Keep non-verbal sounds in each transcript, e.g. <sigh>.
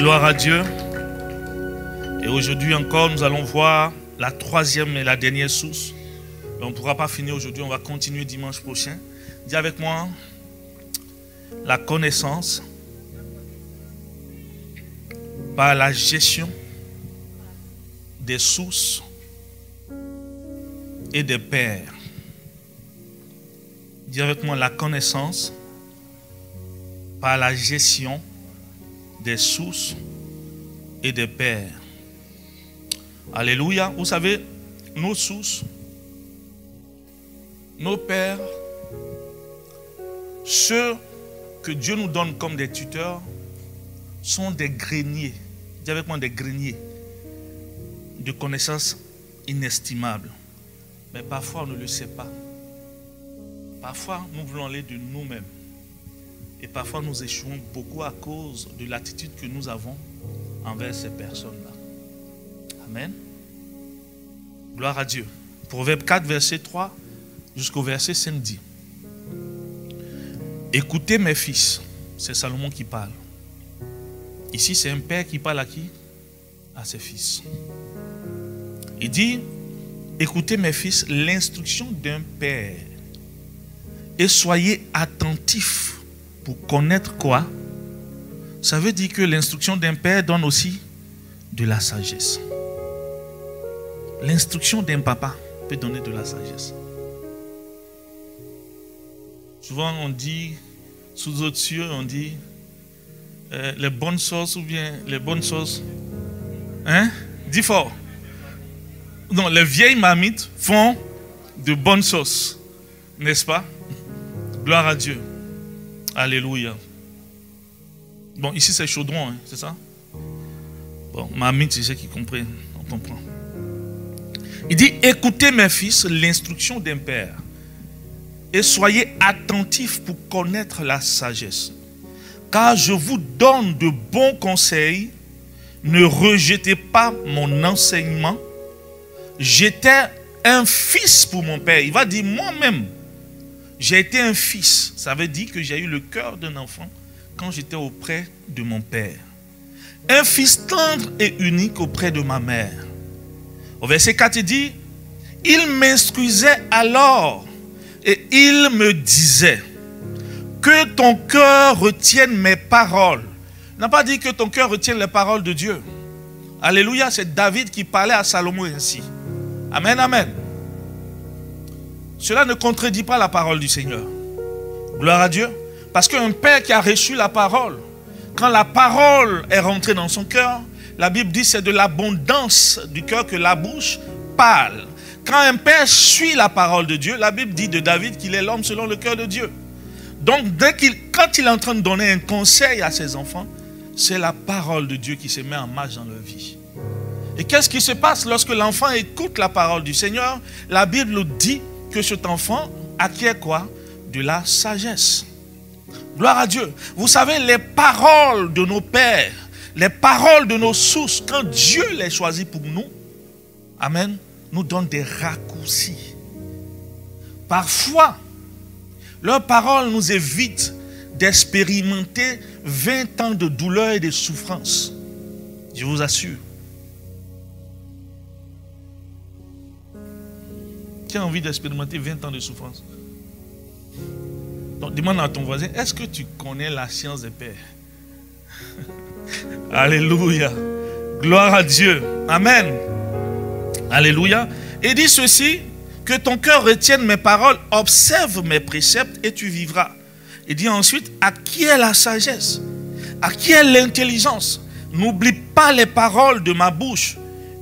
Gloire à Dieu. Et aujourd'hui encore, nous allons voir la troisième et la dernière source. on ne pourra pas finir aujourd'hui, on va continuer dimanche prochain. Dis avec moi, la connaissance par la gestion des sources et des pères. Dis avec moi la connaissance par la gestion des sources et des pères. Alléluia. Vous savez, nos sources, nos pères, ceux que Dieu nous donne comme des tuteurs, sont des greniers. Dis avec moi des greniers de connaissances inestimables. Mais parfois, on ne le sait pas. Parfois, nous voulons aller de nous-mêmes. Et parfois, nous échouons beaucoup à cause de l'attitude que nous avons envers ces personnes-là. Amen. Gloire à Dieu. Proverbe 4, verset 3 jusqu'au verset 5 dit Écoutez mes fils, c'est Salomon qui parle. Ici, c'est un père qui parle à qui? À ses fils. Il dit Écoutez mes fils, l'instruction d'un père et soyez attentifs pour connaître quoi? Ça veut dire que l'instruction d'un père donne aussi de la sagesse. L'instruction d'un papa peut donner de la sagesse. Souvent on dit, sous autres cieux, on dit euh, les bonnes sauces ou bien les bonnes sauces. Hein? Dis fort. Non, les vieilles mamites font de bonnes sauces. N'est-ce pas? Gloire à Dieu. Alléluia. Bon, ici c'est chaudron, hein, c'est ça? Bon, mamie, c'est ce qui comprend. On comprend. Il dit Écoutez, mes fils, l'instruction d'un père, et soyez attentifs pour connaître la sagesse. Car je vous donne de bons conseils. Ne rejetez pas mon enseignement. J'étais un fils pour mon père. Il va dire moi-même j'ai été un fils. Ça veut dire que j'ai eu le cœur d'un enfant quand j'étais auprès de mon père. Un fils tendre et unique auprès de ma mère. Au verset 4, il dit, il m'instruisait alors et il me disait, que ton cœur retienne mes paroles. Il n'a pas dit que ton cœur retienne les paroles de Dieu. Alléluia, c'est David qui parlait à Salomon ainsi. Amen, amen. Cela ne contredit pas la parole du Seigneur. Gloire à Dieu. Parce qu'un père qui a reçu la parole, quand la parole est rentrée dans son cœur, la Bible dit c'est de l'abondance du cœur que la bouche parle. Quand un père suit la parole de Dieu, la Bible dit de David qu'il est l'homme selon le cœur de Dieu. Donc, dès qu'il, quand il est en train de donner un conseil à ses enfants, c'est la parole de Dieu qui se met en marche dans leur vie. Et qu'est-ce qui se passe lorsque l'enfant écoute la parole du Seigneur? La Bible dit que cet enfant acquiert quoi? De la sagesse. Gloire à Dieu. Vous savez, les paroles de nos pères, les paroles de nos sources, quand Dieu les choisit pour nous, Amen, nous donnent des raccourcis. Parfois, leurs paroles nous évitent d'expérimenter 20 ans de douleur et de souffrance. Je vous assure. Qui a envie d'expérimenter 20 ans de souffrance Donc demande à ton voisin, est-ce que tu connais la science des pères? <laughs> Alléluia. Gloire à Dieu. Amen. Alléluia. Et dit ceci, que ton cœur retienne mes paroles, observe mes préceptes et tu vivras. Il dit ensuite, à qui est la sagesse? À qui est l'intelligence? N'oublie pas les paroles de ma bouche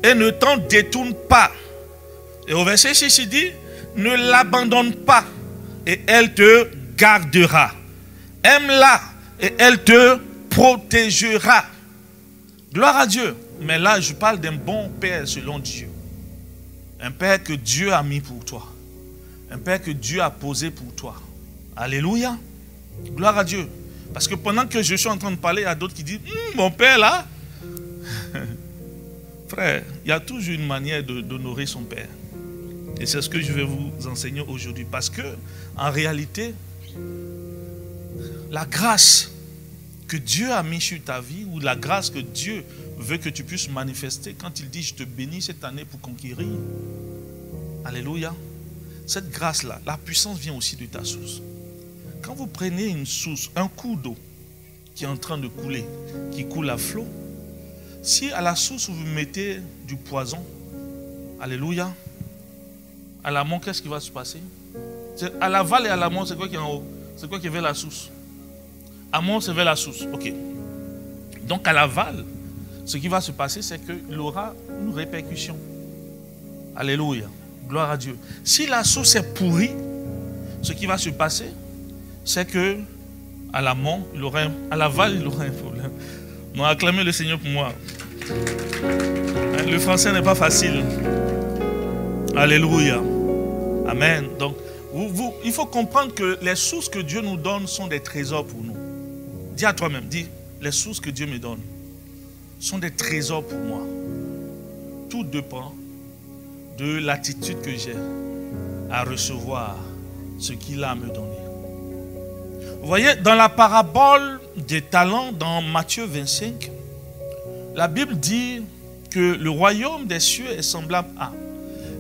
et ne t'en détourne pas. Et au verset 6, il dit, ne l'abandonne pas et elle te gardera. Aime-la et elle te protégera. Gloire à Dieu. Mais là, je parle d'un bon père selon Dieu. Un père que Dieu a mis pour toi. Un père que Dieu a posé pour toi. Alléluia. Gloire à Dieu. Parce que pendant que je suis en train de parler, il y a d'autres qui disent, hum, mon père là. <laughs> Frère, il y a toujours une manière d'honorer son père. Et c'est ce que je vais vous enseigner aujourd'hui. Parce que, en réalité, la grâce que Dieu a mis sur ta vie ou la grâce que Dieu veut que tu puisses manifester quand il dit je te bénis cette année pour conquérir. Alléluia. Cette grâce-là, la puissance vient aussi de ta source. Quand vous prenez une source, un coup d'eau qui est en train de couler, qui coule à flot, si à la source vous mettez du poison, Alléluia, à l'amont, qu'est-ce qui va se passer? À l'aval et à l'amont, c'est quoi qui est en haut? C'est quoi qui est vers la source? Amont, c'est vers la source. Ok. Donc à l'aval, ce qui va se passer, c'est qu'il aura une répercussion. Alléluia. Gloire à Dieu. Si la source est pourrie, ce qui va se passer, c'est que à l'amont, il aura à l'aval, il aura un problème. On a acclamé le Seigneur pour moi. Le français n'est pas facile. Alléluia. Amen. Donc, il faut comprendre que les sources que Dieu nous donne sont des trésors pour nous. Dis à toi-même, dis, les sources que Dieu me donne sont des trésors pour moi. Tout dépend de l'attitude que j'ai à recevoir ce qu'il a à me donner. Vous voyez, dans la parabole des talents, dans Matthieu 25, la Bible dit que le royaume des cieux est semblable à.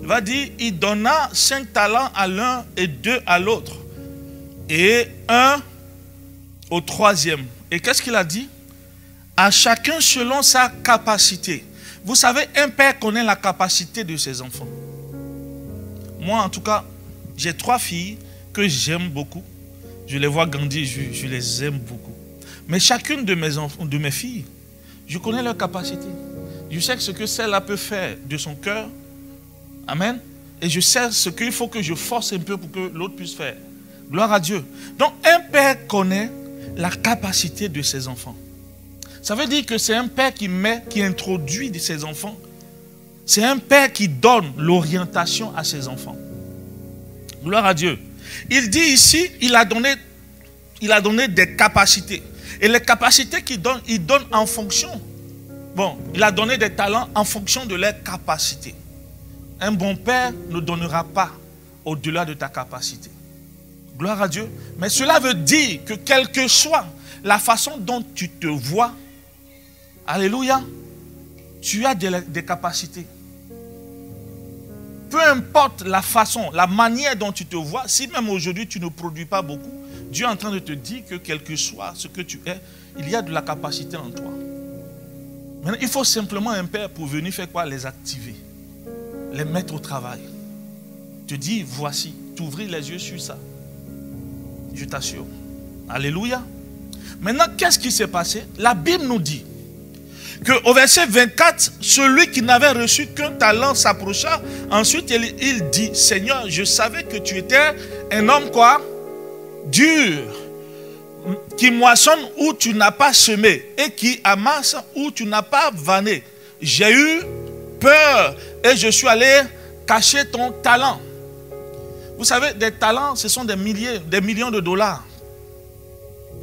Il va dire, il donna cinq talents à l'un et deux à l'autre. Et un au troisième. Et qu'est-ce qu'il a dit? À chacun selon sa capacité. Vous savez, un père connaît la capacité de ses enfants. Moi, en tout cas, j'ai trois filles que j'aime beaucoup. Je les vois grandir, je, les aime beaucoup. Mais chacune de mes, de mes filles, je connais leur capacité. Je sais ce que celle-là peut faire de son cœur. Amen. Et je sais ce qu'il faut que je force un peu pour que l'autre puisse faire. Gloire à Dieu. Donc, un père connaît la capacité de ses enfants. Ça veut dire que c'est un père qui met, qui introduit ses enfants. C'est un père qui donne l'orientation à ses enfants. Gloire à Dieu. Il dit ici, il a donné, il a donné des capacités. Et les capacités qu'il donne, il donne en fonction. Bon, il a donné des talents en fonction de leurs capacités. Un bon père ne donnera pas au-delà de ta capacité. Gloire à Dieu. Mais cela veut dire que quelle que soit la façon dont tu te vois, Alléluia, tu as des, capacités. Peu importe la façon, la manière dont tu te vois, si même aujourd'hui tu ne produis pas beaucoup, Dieu est en train de te dire que quel que soit ce que tu es, il y a de la capacité en toi. Maintenant, il faut simplement un père pour venir faire quoi? Les activer, les mettre au travail. Te dire, voici, t'ouvrir les yeux sur ça. Je t'assure. Alléluia. Maintenant, qu'est-ce qui s'est passé? La Bible nous dit que au verset 24, celui qui n'avait reçu qu'un talent s'approcha. Ensuite, il, il, dit, Seigneur, je savais que tu étais un homme quoi? Dur, qui moissonne où tu n'as pas semé et qui amasse où tu n'as pas vanné. J'ai eu peur et je suis allé cacher ton talent. Vous savez, des talents, ce sont des milliers, des millions de dollars.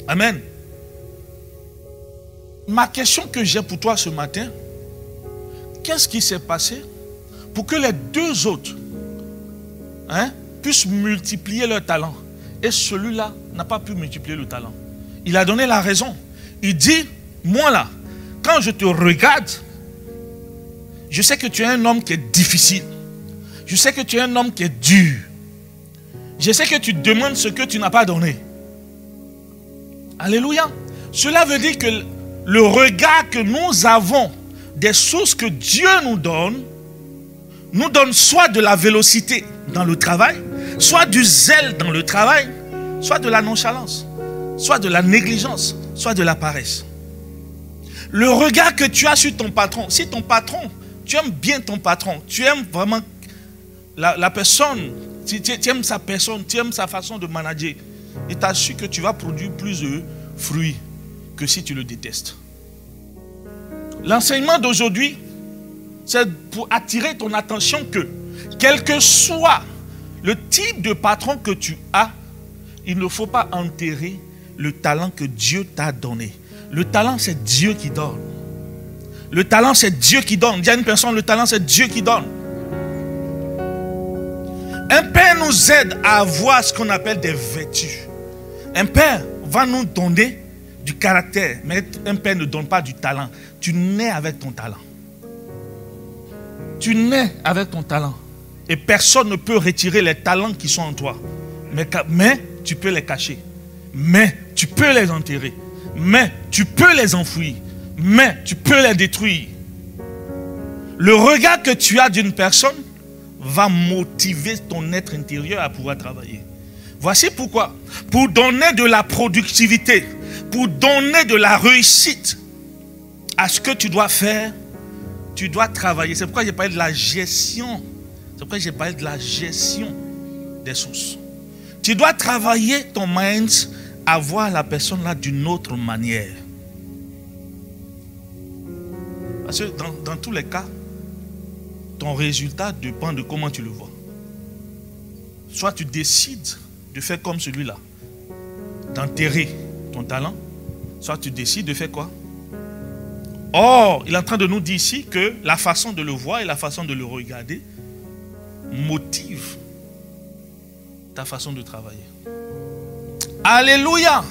Amen. Ma question que j'ai pour toi ce matin, qu'est-ce qui s'est passé pour que les deux autres hein, puissent multiplier leur talent? Et celui-là n'a pas pu multiplier le talent Il a donné la raison. Il dit, moi là, quand je te regarde, je sais que tu es un homme qui est difficile. Je sais que tu es un homme qui est dur. Je sais que tu demandes ce que tu n'as pas donné. Alléluia. Cela veut dire que le regard que nous avons des sources que Dieu nous donne, nous donne soit de la vélocité dans le travail, soit du zèle dans le travail, soit de la nonchalance, soit de la négligence, soit de la paresse. Le regard que tu as sur ton patron, si ton patron, tu aimes bien ton patron, tu aimes vraiment la, personne tu, aimes sa personne, tu aimes sa façon de manager. Et tu su que tu vas produire plus de fruits que si tu le détestes. L'enseignement d'aujourd'hui, c'est pour attirer ton attention que, quel que soit le type de patron que tu as, il ne faut pas enterrer le talent que Dieu t'a donné. Le talent, c'est Dieu qui donne. Le talent, c'est Dieu qui donne. Y a une personne, le talent, c'est Dieu qui donne. Un père nous aide à avoir ce qu'on appelle des vertus. Un père va nous donner du caractère. Mais un père ne donne pas du talent. Tu nais avec ton talent. Tu nais avec ton talent. Et personne ne peut retirer les talents qui sont en toi. Mais, mais tu peux les cacher. Mais tu peux les enterrer. Mais tu peux les enfouir. Mais tu peux les détruire. Le regard que tu as d'une personne va motiver ton être intérieur à pouvoir travailler. Voici pourquoi. Pour donner de la productivité, pour donner de la réussite à ce que tu dois faire, tu dois travailler. C'est pourquoi j'ai parlé de la gestion. C'est pourquoi j'ai parlé de la gestion des sources. Tu dois travailler ton mind à voir la personne là d'une autre manière. Dans, dans tous les cas, ton résultat dépend de comment tu le vois. Soit tu décides de faire comme celui-là, d'enterrer ton talent, soit tu décides de faire quoi? Or, il est en train de nous dire ici que la façon de le voir et la façon de le regarder motive ta façon de travailler. Alléluia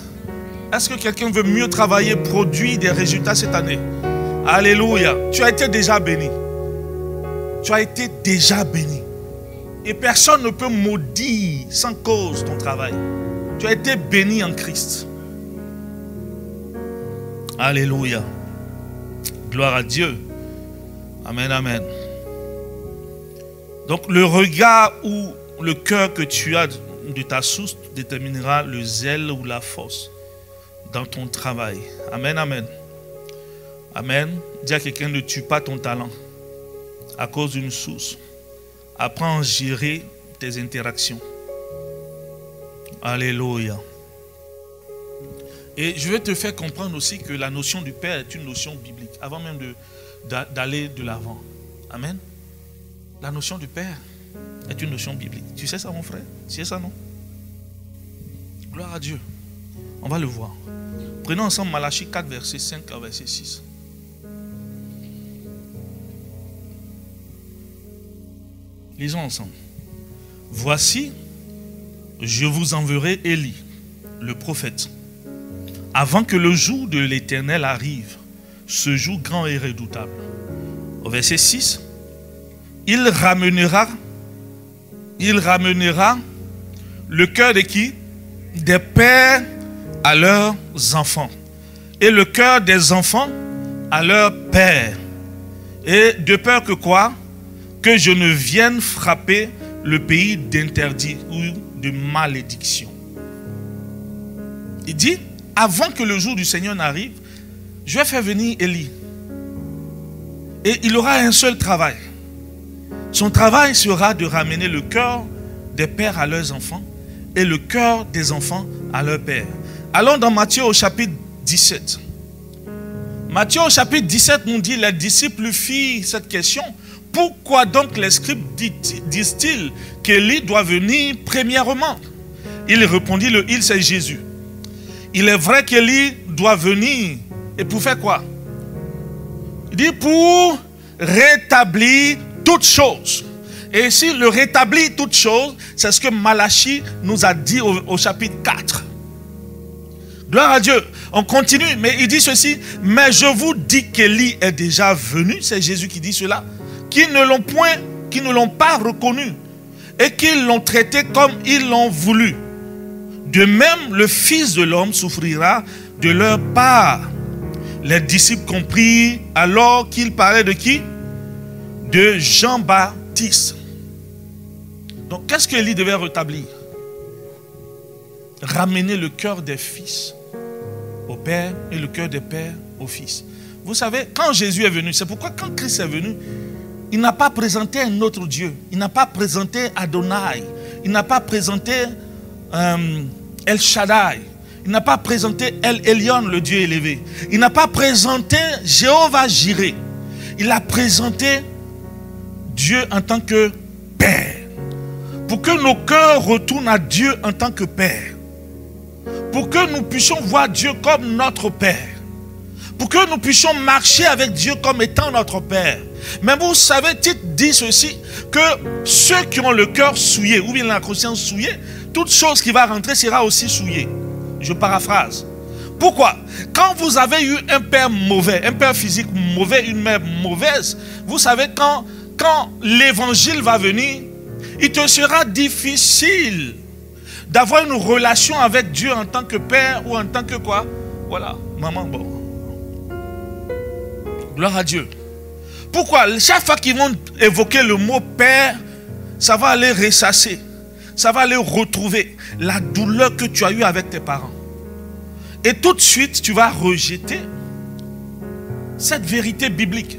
Est-ce que quelqu'un veut mieux travailler, produire des résultats cette année? Alléluia Tu as été déjà béni tu as été déjà béni. Et personne ne peut maudire sans cause ton travail. Tu as été béni en Christ. Alléluia. Gloire à Dieu. Amen, amen. Donc le regard ou le cœur que tu as de ta source déterminera le zèle ou la force dans ton travail. Amen, amen. Amen. Dis à quelqu'un ne tue pas ton talent à cause d'une source. Apprends à gérer tes interactions. Alléluia. Et je vais te faire comprendre aussi que la notion du Père est une notion biblique, avant même d'aller de l'avant. Amen. La notion du Père est une notion biblique. Tu sais ça, mon frère? Tu sais ça, non? Gloire à Dieu. On va le voir. Prenons ensemble Malachie 4, verset 5 à verset 6. Lisons ensemble. Voici, je vous enverrai Élie, le prophète, avant que le jour de l'Éternel arrive, ce jour grand et redoutable. Au verset 6, il ramènera, il ramènera le cœur de qui? Des pères à leurs enfants. Et le cœur des enfants à leurs pères. Et de peur que quoi? Que je ne vienne frapper le pays d'interdit ou de malédiction. Il dit, avant que le jour du Seigneur n'arrive, je vais faire venir Élie. Et il aura un seul travail. Son travail sera de ramener le cœur des pères à leurs enfants et le cœur des enfants à leur père. Allons dans Matthieu au chapitre 17. Matthieu au chapitre 17 nous dit, les disciples firent cette question pourquoi donc les scribes disent-ils qu'Élie doit venir premièrement? Il répondit, le il c'est Jésus. Il est vrai qu'Élie doit venir. Et pour faire quoi? Il dit pour rétablir toutes choses. Et ici, le rétablir toutes choses, c'est ce que Malachie nous a dit au, au chapitre 4. Gloire à Dieu. On continue, mais il dit ceci. Mais je vous dis qu'Élie est déjà venu. C'est Jésus qui dit cela qui ne l'ont point, qui ne l'ont pas reconnu et qui l'ont traité comme ils l'ont voulu. De même, le Fils de l'homme souffrira de leur part. Les disciples comprirent alors qu'il parlait de qui? De Jean-Baptiste. Donc, qu'est-ce qu'Élie devait rétablir? Ramener le cœur des fils au Père et le cœur des pères au Fils. Vous savez, quand Jésus est venu, c'est pourquoi quand Christ est venu, il n'a pas présenté un autre Dieu. Il n'a pas présenté Adonai. Il n'a pas présenté euh, El Shaddai. Il n'a pas présenté El Elyon, le Dieu élevé. Il n'a pas présenté Jéhovah Jireh. Il a présenté Dieu en tant que Père. Pour que nos cœurs retournent à Dieu en tant que Père. Pour que nous puissions voir Dieu comme notre Père. Pour que nous puissions marcher avec Dieu comme étant notre Père. Mais vous savez, Tite dit ceci, que ceux qui ont le cœur souillé, ou bien la conscience souillée, toute chose qui va rentrer sera aussi souillée. Je paraphrase. Pourquoi? Quand vous avez eu un père mauvais, un père physique mauvais, une mère mauvaise, vous savez, quand, quand l'évangile va venir, il te sera difficile d'avoir une relation avec Dieu en tant que père ou en tant que quoi? Voilà, maman, bon. Gloire à Dieu. Pourquoi? Chaque fois qu'ils vont évoquer le mot père, ça va aller ressasser. Ça va aller retrouver la douleur que tu as eue avec tes parents. Et tout de suite, tu vas rejeter cette vérité biblique.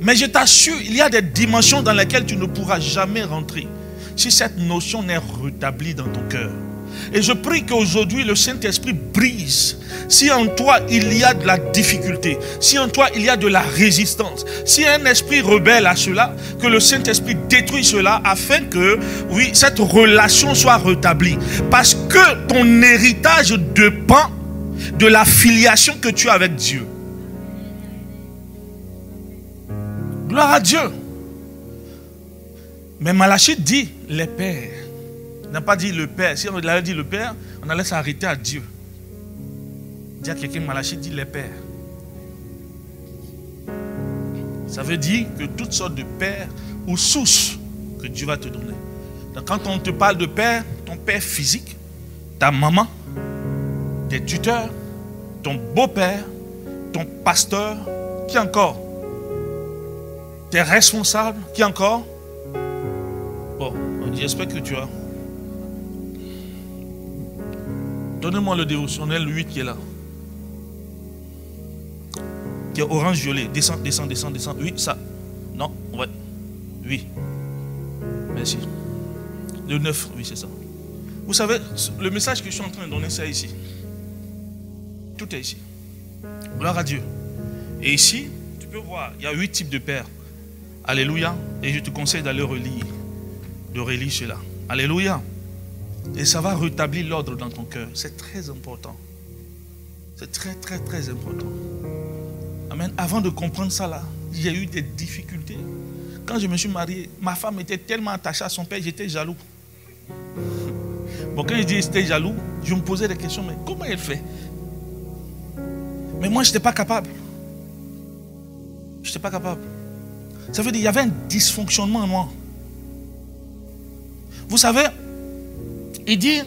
Mais je t'assure, il y a des dimensions dans lesquelles tu ne pourras jamais rentrer si cette notion n'est rétablie dans ton cœur. Et je prie qu'aujourd'hui le Saint-Esprit brise. Si en toi il y a de la difficulté, si en toi il y a de la résistance, si un esprit rebelle à cela, que le Saint-Esprit détruit cela afin que, oui, cette relation soit rétablie. Parce que ton héritage dépend de la filiation que tu as avec Dieu. Gloire à Dieu. Mais Malachite dit les pères. Il n'a pas dit le Père. Si on avait dit le Père, on allait s'arrêter à Dieu. Dire à quelqu'un, Malachite dit les pères. Ça veut dire que toutes sortes de pères ou sources que Dieu va te donner. Donc quand on te parle de père, ton père physique, ta maman, tes tuteurs, ton beau-père, ton pasteur, qui encore? Tes responsables, qui encore? Bon, j'espère que tu as. Donnez-moi le dévotionnel 8 qui est là. Qui est orange-violet. Descends, descends, descends, descends. Oui, ça. Non, ouais. Oui. Merci. Le 9, oui, c'est ça. Vous savez, le message que je suis en train de donner, c'est ici. Tout est ici. Gloire à Dieu. Et ici, tu peux voir, il y a huit types de pères. Alléluia. Et je te conseille d'aller relire, de relire cela. Alléluia. Et ça va rétablir l'ordre dans ton cœur. C'est très important. C'est très, très, très important. Amen. Avant de comprendre ça, là, j'ai eu des difficultés. Quand je me suis marié, ma femme était tellement attachée à son père, j'étais jaloux. Bon, quand je dis j'étais jaloux, je me posais des questions, mais comment elle fait? Mais moi, je n'étais pas capable. Je n'étais pas capable. Ça veut dire qu'il y avait un dysfonctionnement en moi. Vous savez, il dit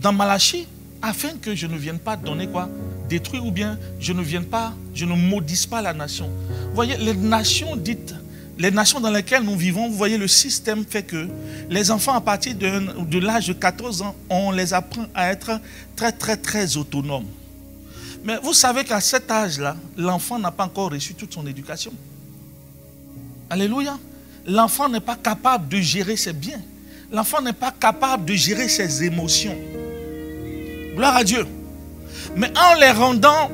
dans Malachie, afin que je ne vienne pas donner quoi Détruire ou bien je ne vienne pas, je ne maudisse pas la nation. Vous voyez, les nations dites, les nations dans lesquelles nous vivons, vous voyez, le système fait que les enfants à partir de, de l'âge de 14 ans, on les apprend à être très, très, très autonomes. Mais vous savez qu'à cet âge-là, l'enfant n'a pas encore reçu toute son éducation. Alléluia. L'enfant n'est pas capable de gérer ses biens l'enfant n'est pas capable de gérer ses émotions. Gloire à Dieu. Mais en les rendant,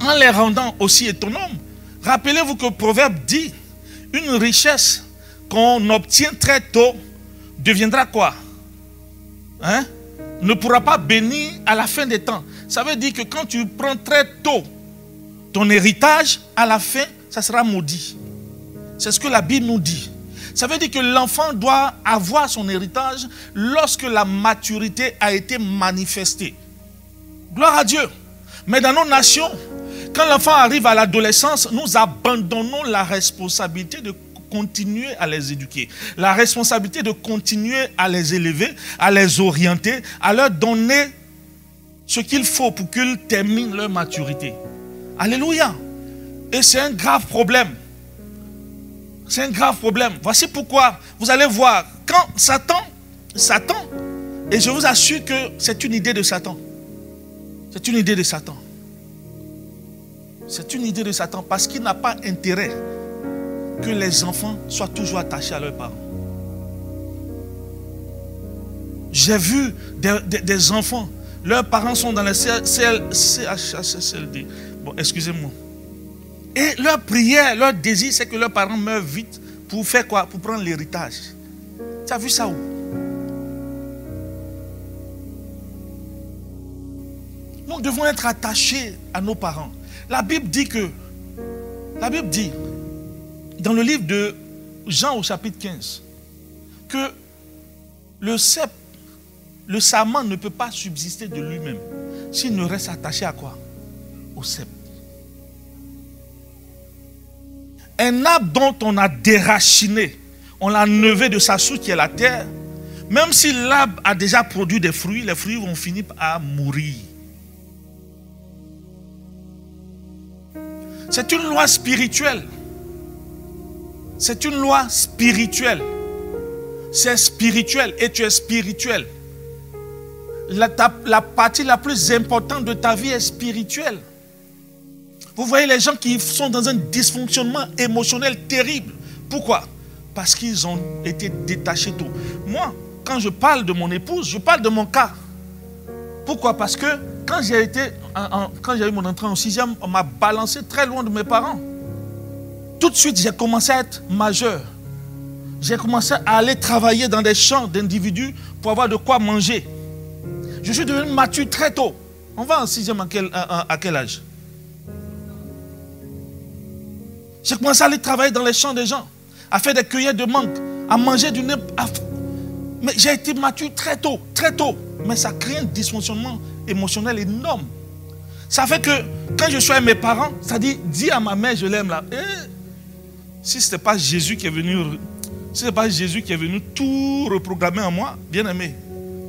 en les rendant aussi autonomes, rappelez-vous que le proverbe dit, une richesse qu'on obtient très tôt deviendra quoi? Hein? Ne pourra pas bénir à la fin des temps. Ça veut dire que quand tu prends très tôt ton héritage, à la fin, ça sera maudit. C'est ce que la Bible nous dit. Ça veut dire que l'enfant doit avoir son héritage lorsque la maturité a été manifestée. Gloire à Dieu. Mais dans nos nations, quand l'enfant arrive à l'adolescence, nous abandonnons la responsabilité de continuer à les éduquer, la responsabilité de continuer à les élever, à les orienter, à leur donner ce qu'il faut pour qu'ils terminent leur maturité. Alléluia. Et c'est un grave problème. C'est un grave problème. Voici pourquoi vous allez voir, quand Satan, Satan, et je vous assure que c'est une idée de Satan. C'est une idée de Satan. C'est une idée de Satan parce qu'il n'a pas intérêt que les enfants soient toujours attachés à leurs parents. J'ai vu des, enfants, leurs parents sont dans les CHSLD. Bon, excusez-moi. Et leur prière, leur désir, c'est que leurs parents meurent vite pour faire quoi? Pour prendre l'héritage. Tu as vu ça où? Nous devons être attachés à nos parents. La Bible dit que, la Bible dit, dans le livre de Jean au chapitre 15, que le cep, le saman ne peut pas subsister de lui-même s'il ne reste attaché à quoi? Au cep. Un arbre dont on a déraciné, on l'a enlevé de sa source qui est la terre, même si l'arbre a déjà produit des fruits, les fruits vont finir par mourir. C'est une loi spirituelle. C'est une loi spirituelle. C'est spirituel et tu es spirituel. La, partie la plus importante de ta vie est spirituelle. Vous voyez les gens qui sont dans un dysfonctionnement émotionnel terrible. Pourquoi? Parce qu'ils ont été détachés tôt. Moi, quand je parle de mon épouse, je parle de mon cas. Pourquoi? Parce que quand j'ai été, quand j'ai eu mon entrée en sixième, on m'a balancé très loin de mes parents. Tout de suite, j'ai commencé à être majeur. J'ai commencé à aller travailler dans des champs d'individus pour avoir de quoi manger. Je suis devenu mature très tôt. On va en sixième à quel, à quel âge? J'ai commencé à aller travailler dans les champs des gens, à faire des cueillettes de mangue, à manger du nez. Mais j'ai été mature très tôt, très tôt. Mais ça crée un dysfonctionnement émotionnel énorme. Ça fait que quand je suis avec mes parents, ça dit, dis à ma mère, je l'aime là. Eh, si ce n'était pas Jésus qui est venu, si ce pas Jésus qui est venu tout reprogrammer en moi, bien aimé.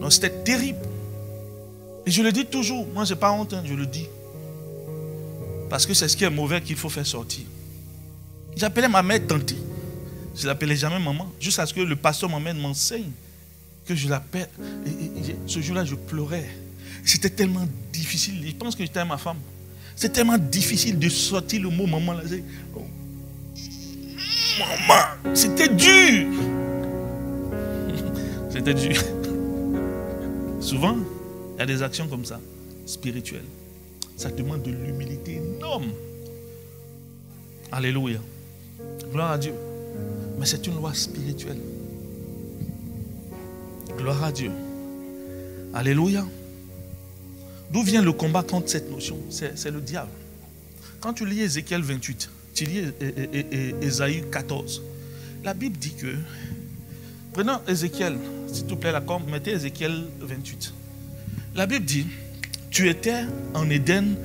Non, c'était terrible. Et je le dis toujours, moi je n'ai pas honte, hein, je le dis. Parce que c'est ce qui est mauvais qu'il faut faire sortir. J'appelais ma mère tante. Je ne l'appelais jamais maman. Jusqu'à ce que le pasteur m'emmène m'enseigne que je l'appelle. ce jour-là, je pleurais. C'était tellement difficile. Je pense que j'étais ma femme. C'est tellement difficile de sortir le mot maman. Là. Oh. Maman, c'était dur. <laughs> C'était dur. Souvent, il y a des actions comme ça, spirituelles. Ça demande de l'humilité énorme. Alléluia. Gloire à Dieu. Mais c'est une loi spirituelle. Gloire à Dieu. Alléluia. D'où vient le combat contre cette notion? C'est le diable. Quand tu lis Ézéchiel 28, tu lis Ésaïe 14, la Bible dit que, prenons Ézéchiel, s'il te plaît, la com, mettez Ézéchiel 28. La Bible dit, tu étais en Éden,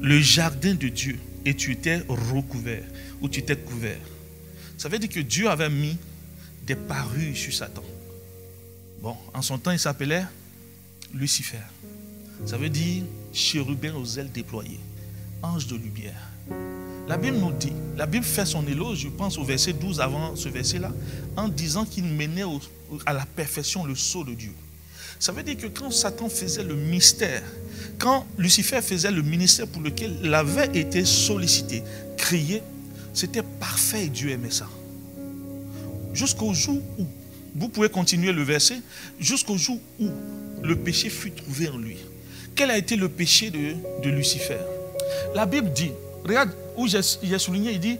le jardin de Dieu, et tu étais recouvert, ou tu étais couvert. Ça veut dire que Dieu avait mis des parures sur Satan. Bon, en son temps, il s'appelait Lucifer. Ça veut dire chérubin aux ailes déployées, ange de lumière. La Bible nous dit, la Bible fait son éloge, je pense au verset 12 avant ce verset-là, en disant qu'il menait à la perfection le sceau de Dieu. Ça veut dire que quand Satan faisait le mystère, quand Lucifer faisait le ministère pour lequel il avait été sollicité, crié, c'était parfait et Dieu aimait ça. Jusqu'au jour où, vous pouvez continuer le verset, jusqu'au jour où le péché fut trouvé en lui. Quel a été le péché de, Lucifer? La Bible dit, regarde où j'ai souligné, il dit,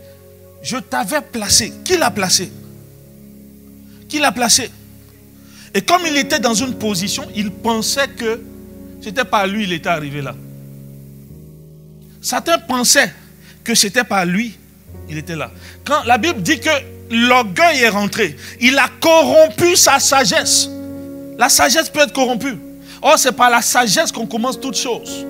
je t'avais placé. Qui l'a placé? Qui l'a placé? Et comme il était dans une position, il pensait que c'était par lui il était arrivé là. Satan pensait que c'était par lui il était là. Quand la Bible dit que l'orgueil est rentré, il a corrompu sa sagesse. La sagesse peut être corrompue. Or, c'est par la sagesse qu'on commence toutes choses.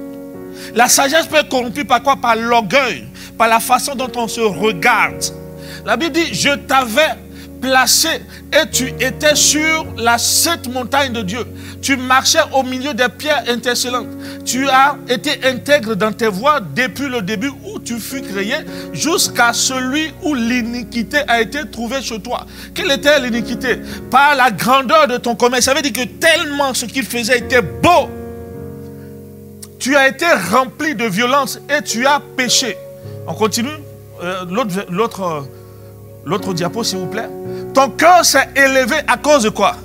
La sagesse peut être corrompue par quoi? Par l'orgueil, par la façon dont on se regarde. La Bible dit, je t'avais placé et tu étais sur la sainte montagne de Dieu. Tu marchais au milieu des pierres intercellentes. Tu as été intègre dans tes voies depuis le début où tu fus créé jusqu'à celui où l'iniquité a été trouvée chez toi. Quelle était l'iniquité? Par la grandeur de ton commerce. Ça veut dire que tellement ce qu'il faisait était beau. Tu as été rempli de violence et tu as péché. On continue euh, L'autre L'autre diapo, s'il vous plaît. Ton cœur s'est élevé à cause de quoi?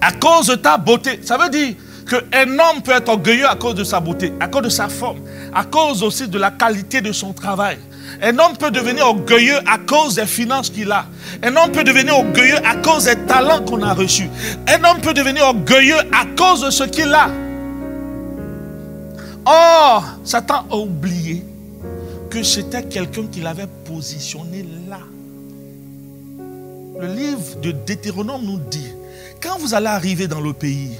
À cause de ta beauté. Ça veut dire qu'un homme peut être orgueilleux à cause de sa beauté, à cause de sa forme, à cause aussi de la qualité de son travail. Un homme peut devenir orgueilleux à cause des finances qu'il a. Un homme peut devenir orgueilleux à cause des talents qu'on a reçus. Un homme peut devenir orgueilleux à cause de ce qu'il a. Or, Satan a oublié que c'était quelqu'un qui l'avait positionné là. Le livre de Deutéronome nous dit, quand vous allez arriver dans le pays,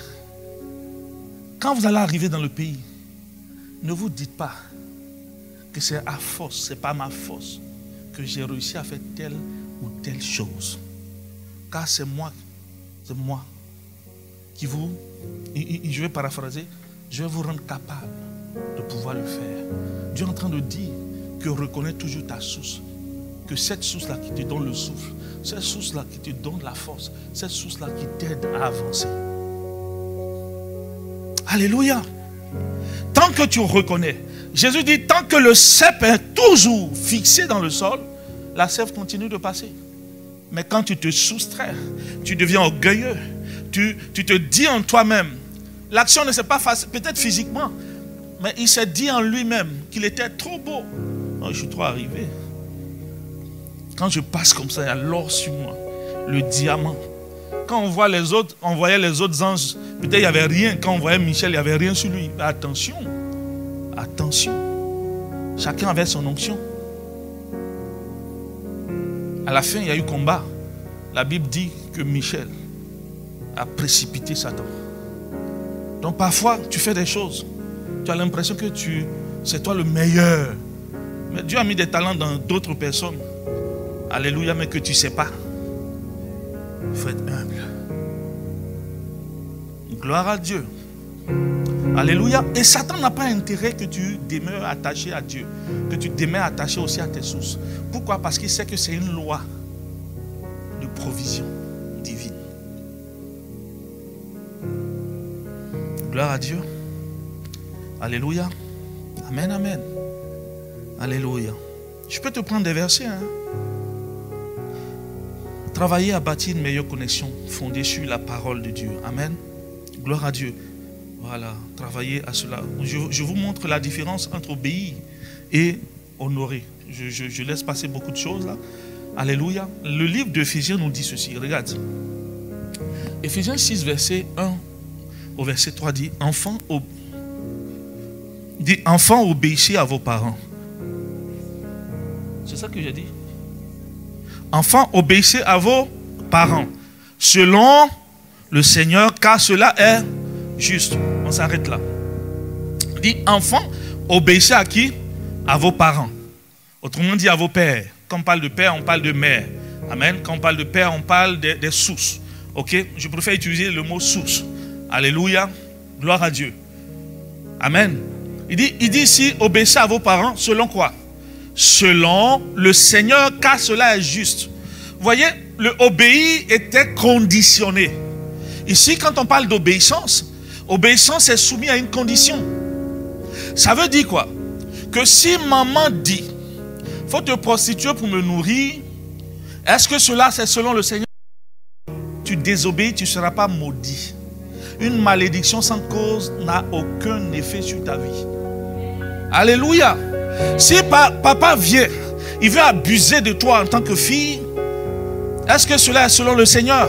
Quand vous allez arriver dans le pays, ne vous dites pas que c'est à force, ce n'est pas ma force que j'ai réussi à faire telle ou telle chose. Car c'est moi, c'est moi qui vous, je vais paraphraser, je vais vous rendre capable de pouvoir le faire. Dieu est en train de dire que reconnais toujours ta source. Que cette source-là qui te donne le souffle, cette source-là qui te donne la force, cette source-là qui t'aide à avancer. Alléluia. Tant que tu reconnais, Jésus dit, tant que le cep est toujours fixé dans le sol, la sève continue de passer. Mais quand tu te soustrais, tu deviens orgueilleux, tu, tu te dis en toi-même, l'action ne s'est pas faite, peut-être physiquement, mais il s'est dit en lui-même qu'il était trop beau. Oh, je suis trop arrivé. Quand je passe comme ça, il y a l'or sur moi, le diamant. Quand on voit les autres, on voyait les autres anges, peut-être il n'y avait rien. Quand on voyait Michel, il n'y avait rien sur lui. attention, attention. Chacun avait son onction. À la fin, il y a eu combat. La Bible dit que Michel a précipité Satan. Donc parfois, tu fais des choses. Tu as l'impression que tu, c'est toi le meilleur. Mais Dieu a mis des talents dans d'autres personnes. Alléluia, mais que tu ne sais pas. Il faut être humble. Gloire à Dieu. Alléluia. Et Satan n'a pas intérêt que tu demeures attaché à Dieu, que tu demeures attaché aussi à tes sources. Pourquoi? Parce qu'il sait que c'est une loi de provision divine. Gloire à Dieu. Alléluia. Amen, amen. Alléluia. Je peux te prendre des versets. Hein? Travailler à bâtir une meilleure connexion fondée sur la parole de Dieu. Amen. Gloire à Dieu. Voilà, travailler à cela. Je, vous montre la différence entre obéir et honorer. Je, laisse passer beaucoup de choses là. Alléluia. Le livre d'Éphésiens nous dit ceci. Regarde. Éphésiens 6, verset 1 au verset 3 dit Enfants, dit, enfants obéissez à vos parents. C'est ça que j'ai dit. Enfants, obéissez à vos parents, selon le Seigneur, car cela est juste. On s'arrête là. Dit, enfants, obéissez à qui? À vos parents. Autrement dit, à vos pères. Quand on parle de père, on parle de mère. Amen. Quand on parle de père, on parle des, des sources. Ok? Je préfère utiliser le mot source. Alléluia. Gloire à Dieu. Amen. Il dit, il dit ici, obéissez à vos parents selon quoi? Selon le Seigneur, car cela est juste. Vous voyez, le obéir était conditionné. Ici, quand on parle d'obéissance, obéissance est soumis à une condition. Ça veut dire quoi? Que si maman dit, faut te prostituer pour me nourrir, est-ce que cela c'est selon le Seigneur? Tu désobéis, tu ne seras pas maudit. Une malédiction sans cause n'a aucun effet sur ta vie. Alléluia. Si papa vient, il veut abuser de toi en tant que fille, est-ce que cela est selon le Seigneur?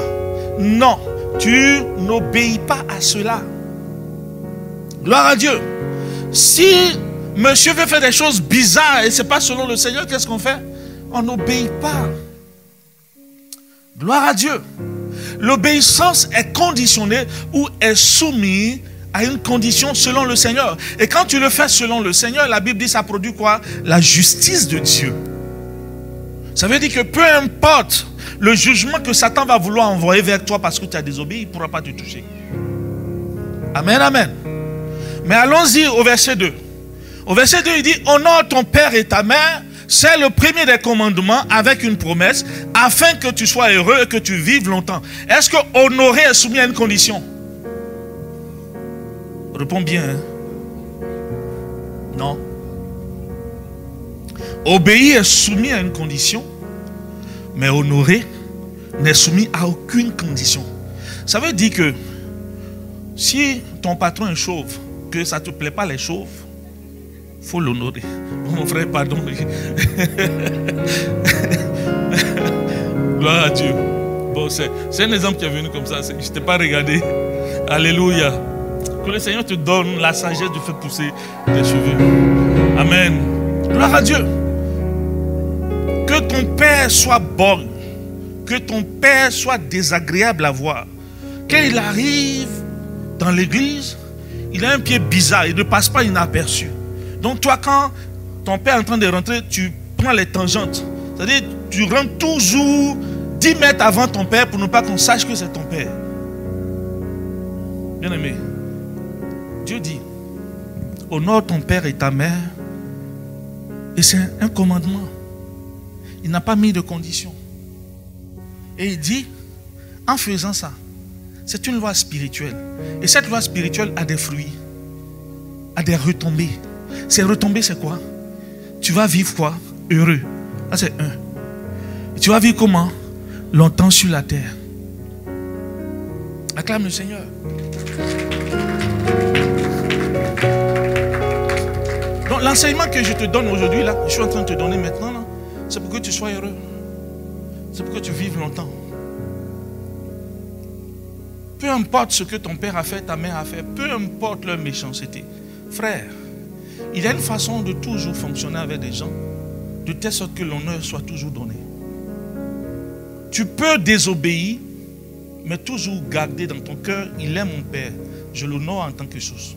Non, tu n'obéis pas à cela. Gloire à Dieu. Si monsieur veut faire des choses bizarres et ce n'est pas selon le Seigneur, qu'est-ce qu'on fait? On n'obéit pas. Gloire à Dieu. L'obéissance est conditionnée ou est soumise à une condition selon le Seigneur. Et quand tu le fais selon le Seigneur, la Bible dit ça produit quoi? La justice de Dieu. Ça veut dire que peu importe le jugement que Satan va vouloir envoyer vers toi parce que tu as désobéi, il ne pourra pas te toucher. Amen, amen. Mais allons-y au verset 2. Au verset 2, il dit, honore ton père et ta mère. C'est le premier des commandements avec une promesse afin que tu sois heureux et que tu vives longtemps. Est-ce que honorer est soumis à une condition? Réponds bien. Hein. Non. Obéir est soumis à une condition, mais honorer n'est soumis à aucune condition. Ça veut dire que si ton patron est chauve, que ça ne te plaît pas les chauves, il faut l'honorer. mon frère, pardon. <laughs> Gloire à Dieu. Bon, c'est un exemple qui est venu comme ça. Je ne t'ai pas regardé. Alléluia. Que le Seigneur te donne la sagesse de faire pousser tes cheveux. Amen. Gloire à Dieu. Que ton père soit bon. Que ton père soit désagréable à voir. Qu'il arrive dans l'église, il a un pied bizarre, il ne passe pas inaperçu. Donc toi, quand ton père est en train de rentrer, tu prends les tangentes. C'est-à-dire, tu rentres toujours 10 mètres avant ton père pour ne pas qu'on sache que c'est ton père. Bien aimé, Dieu dit, honore ton père et ta mère. Et c'est un commandement. Il n'a pas mis de condition. Et il dit, en faisant ça, c'est une loi spirituelle. Et cette loi spirituelle a des fruits, a des retombées. Ces retombées, c'est quoi? Tu vas vivre quoi? Heureux. Ça, c'est un. tu vas vivre comment? Longtemps sur la terre. Acclame le Seigneur. L'enseignement que je te donne aujourd'hui, là, je suis en train de te donner maintenant, c'est pour que tu sois heureux. C'est pour que tu vives longtemps. Peu importe ce que ton père a fait, ta mère a fait, peu importe leur méchanceté. Frère, il y a une façon de toujours fonctionner avec des gens, de telle sorte que l'honneur soit toujours donné. Tu peux désobéir, mais toujours garder dans ton cœur, il est mon Père. Je l'honore en tant que source.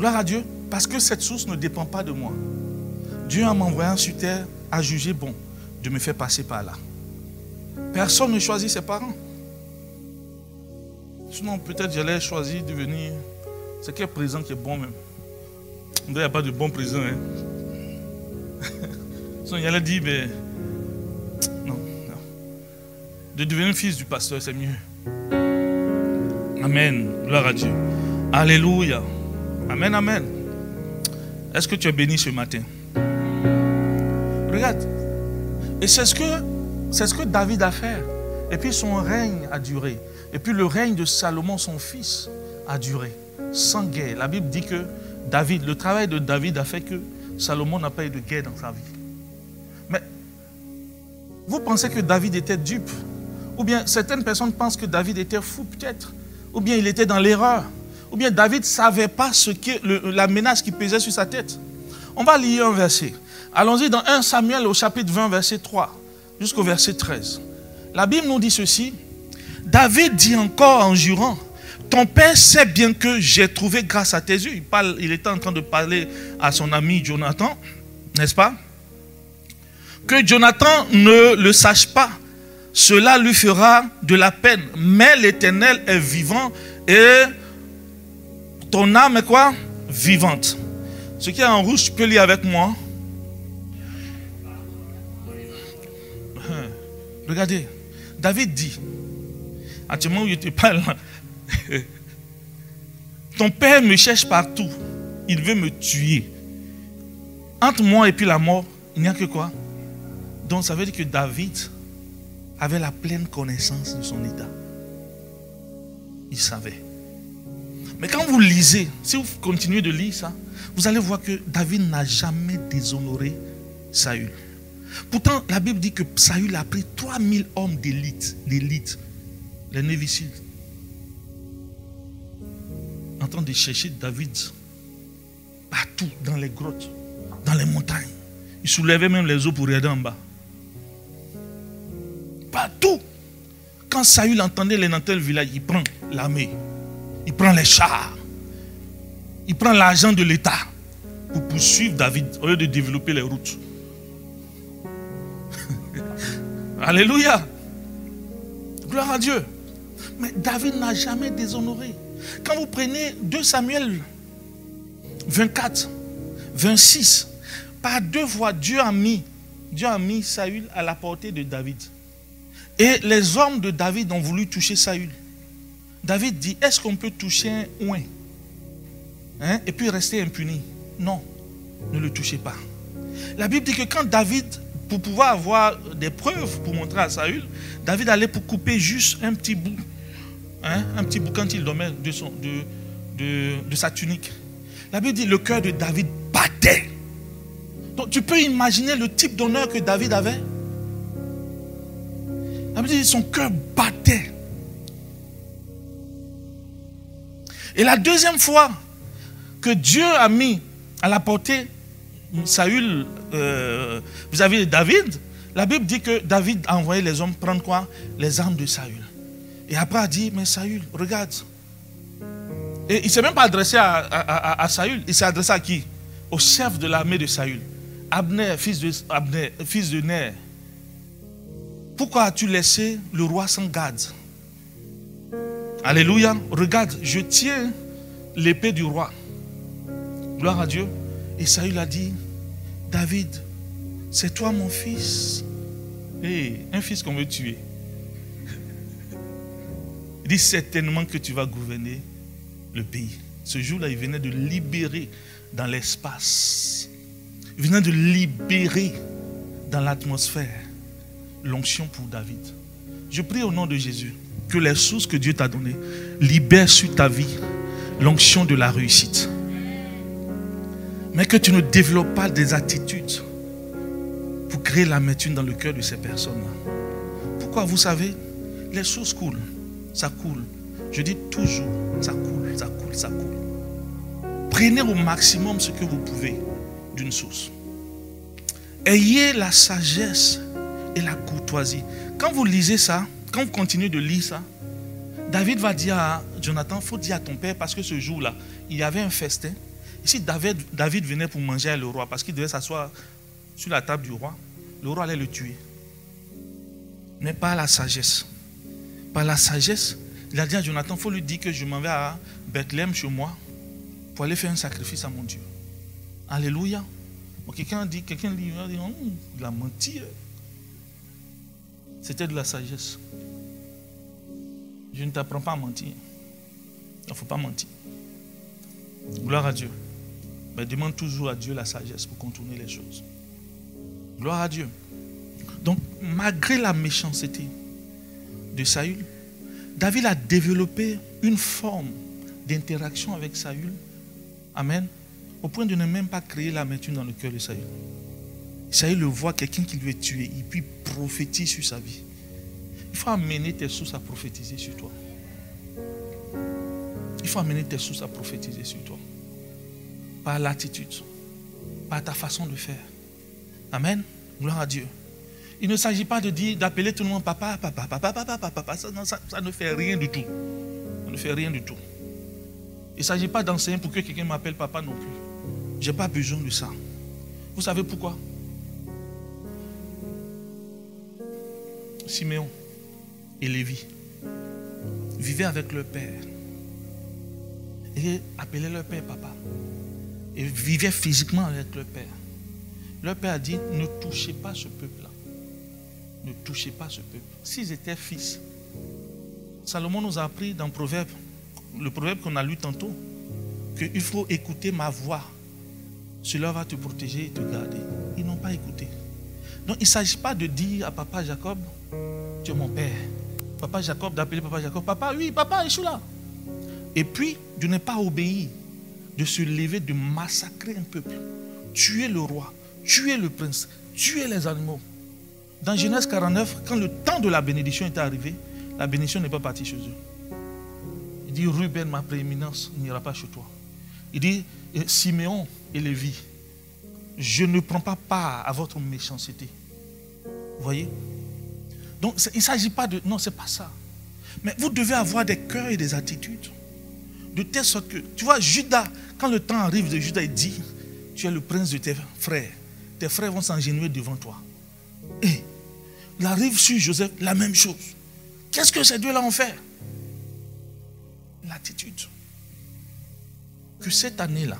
Gloire à Dieu, parce que cette source ne dépend pas de moi. Dieu, en m'envoyant sur terre, a jugé bon de me faire passer par là. Personne ne choisit ses parents. Sinon, peut-être j'allais choisir de venir. C'est quel président qui est bon même Il n'y a pas de bon président. Hein? <laughs> Sinon, il allait dire, ben, non, non. De devenir fils du pasteur, c'est mieux. Amen. Gloire à Dieu. Alléluia. Amen, amen. Est-ce que tu es béni ce matin? Regarde. Et c'est ce que David a fait. Et puis son règne a duré. Et puis le règne de Salomon, son fils, a duré. Sans guerre. La Bible dit que David, le travail de David a fait que Salomon n'a pas eu de guerre dans sa vie. Mais vous pensez que David était dupe? Ou bien certaines personnes pensent que David était fou peut-être? Ou bien il était dans l'erreur? Ou bien David ne savait pas ce que, la menace qui pesait sur sa tête On va lire un verset. Allons-y dans 1 Samuel au chapitre 20, verset 3 jusqu'au verset 13. La Bible nous dit ceci. David dit encore en jurant, ton père sait bien que j'ai trouvé grâce à tes yeux. Il, était en train de parler à son ami Jonathan, n'est-ce pas Que Jonathan ne le sache pas. Cela lui fera de la peine. Mais l'Éternel est vivant et ton âme est quoi? Vivante. Ce qui est en rouge, tu peux lire avec moi. <laughs> Regardez, David dit, actuellement où je te parle, <laughs> ton père me cherche partout, il veut me tuer. Entre moi et puis la mort, il n'y a que quoi? Donc ça veut dire que David avait la pleine connaissance de son état. Il savait. Mais quand vous lisez, si vous continuez de lire ça, vous allez voir que David n'a jamais déshonoré Saül. Pourtant, la Bible dit que Saül a pris 3000 hommes d'élite, d'élite, les névicides, en train de chercher David partout, dans les grottes, dans les montagnes. Il soulevait même les eaux pour regarder en bas. Partout. Quand Saül entendait les dans tel village, il prend l'armée, il prend les chars, il prend l'argent de l'État pour poursuivre David au lieu de développer les routes. <laughs> Alléluia. Gloire à Dieu. Mais David n'a jamais déshonoré. Quand vous prenez 2 Samuel 24, 26, par deux fois, Dieu a mis, Dieu a mis Saül à la portée de David. Et les hommes de David ont voulu toucher Saül. David dit, est-ce qu'on peut toucher un oin hein, et puis rester impuni? Non, ne le touchez pas. La Bible dit que quand David pour pouvoir avoir des preuves pour montrer à Saül, David allait pour couper juste un petit bout, hein, un petit bout quand il dormait de, de, sa tunique. La Bible dit le cœur de David battait. Donc tu peux imaginer le type d'honneur que David avait? La Bible dit son cœur battait. Et la deuxième fois que Dieu a mis à la portée Saül euh, vis-à-vis de David, la Bible dit que David a envoyé les hommes prendre quoi? Les armes de Saül. Et après a dit, mais Saül, regarde, Et il ne s'est même pas adressé à, Saül. Il s'est adressé à qui? Au chef de l'armée de Saül. Abner, fils de, Abner, fils de Ner. Pourquoi as-tu laissé le roi sans garde? Alléluia. Regarde, je tiens l'épée du roi. Gloire à Dieu. Et Saül a dit, David, c'est toi mon fils. Et un fils qu'on veut tuer. Il dit certainement que tu vas gouverner le pays. Ce jour-là, il venait de libérer dans l'espace. Il venait de libérer dans l'atmosphère l'onction pour David. Je prie au nom de Jésus que les sources que Dieu t'a données libèrent sur ta vie l'onction de la réussite. Mais que tu ne développes pas des attitudes pour créer l'amertume dans le cœur de ces personnes-là. Pourquoi? Vous savez, les sources coulent, ça coule. Je dis toujours, ça coule, ça coule, ça coule. Prenez au maximum ce que vous pouvez d'une source. Ayez la sagesse et la courtoisie. Quand vous lisez ça, quand vous continuez de lire ça, David va dire à Jonathan, il faut dire à ton père, parce que ce jour-là, il y avait un festin. Si David, David venait pour manger avec le roi, parce qu'il devait s'asseoir sur la table du roi, le roi allait le tuer. Mais pas la sagesse. Par la sagesse, il a dit à Jonathan, il faut lui dire que je m'en vais à Bethléem chez moi pour aller faire un sacrifice à mon Dieu. Alléluia. quelqu'un dit, quelqu'un dit, il a menti. C'était de la sagesse. Je ne t'apprends pas à mentir. Il ne faut pas mentir. Gloire à Dieu. Mais demande toujours à Dieu la sagesse pour contourner les choses. Gloire à Dieu. Donc, malgré la méchanceté de Saül, David a développé une forme d'interaction avec Saül. Amen. Au point de ne même pas créer l'amertume dans le cœur de Saül. Saül le voit, quelqu'un qui lui est tué, et puis prophétise sur sa vie. Il faut amener tes sources à prophétiser sur toi. Il faut amener tes sources à prophétiser sur toi. Par l'attitude, par ta façon de faire. Amen. Gloire à Dieu. Il ne s'agit pas de dire, d'appeler tout le monde papa, papa, papa, papa, papa, papa. Ça, ça, ne fait rien du tout. Ça ne fait rien du tout. Il ne s'agit pas d'enseigner pour que quelqu'un m'appelle papa non plus. Je n'ai pas besoin de ça. Vous savez pourquoi? Siméon et Lévi vivaient avec leur père. Et appelaient leur père papa. Et vivaient physiquement avec leur père. Leur père a dit, ne touchez pas ce peuple-là. Ne touchez pas ce peuple. S'ils étaient fils, Salomon nous a appris dans le proverbe, le proverbe qu'on a lu tantôt, qu'il faut écouter ma voix. Cela va te protéger et te garder. Ils n'ont pas écouté. Donc il ne s'agit pas de dire à papa Jacob, tu es mon père. Papa Jacob, d'appeler papa Jacob, papa, oui, papa, je suis là. Et puis, de ne pas obéir, de se lever, de massacrer un peuple, tuer le roi, tuer le prince, tuer les animaux. Dans Genèse 49, quand le temps de la bénédiction est arrivé, la bénédiction n'est pas partie chez eux. Il dit, Ruben, ma prééminence n'ira pas chez toi. Il dit, Siméon et Lévi, je ne prends pas part à votre méchanceté. Vous voyez? Donc il ne s'agit pas de... Non, ce n'est pas ça. Mais vous devez avoir des cœurs et des attitudes. De telle sorte que... Tu vois, Judas, quand le temps arrive de Judas, il dit, tu es le prince de tes frères. Tes frères vont s'engenouiller devant toi. Et il arrive sur Joseph, la même chose. Qu'est-ce que ces deux-là ont fait? L'attitude. Que cette année-là,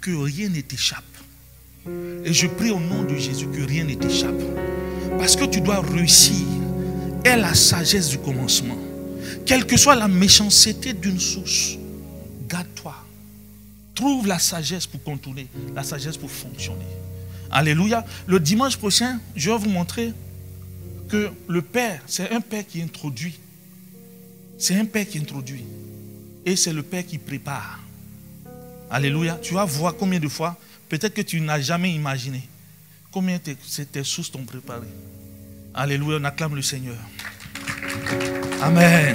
que rien ne t'échappe. Et je prie au nom de Jésus que rien ne t'échappe. Parce que tu dois réussir. Et la sagesse du commencement. Quelle que soit la méchanceté d'une source, garde-toi. Trouve la sagesse pour contourner, la sagesse pour fonctionner. Alléluia. Le dimanche prochain, je vais vous montrer que le Père, c'est un Père qui introduit. C'est un Père qui introduit. Et c'est le Père qui prépare. Alléluia. Tu vas voir combien de fois, peut-être que tu n'as jamais imaginé, combien tes, tes sources t'ont préparé? Alléluia. On acclame le Seigneur. Amen.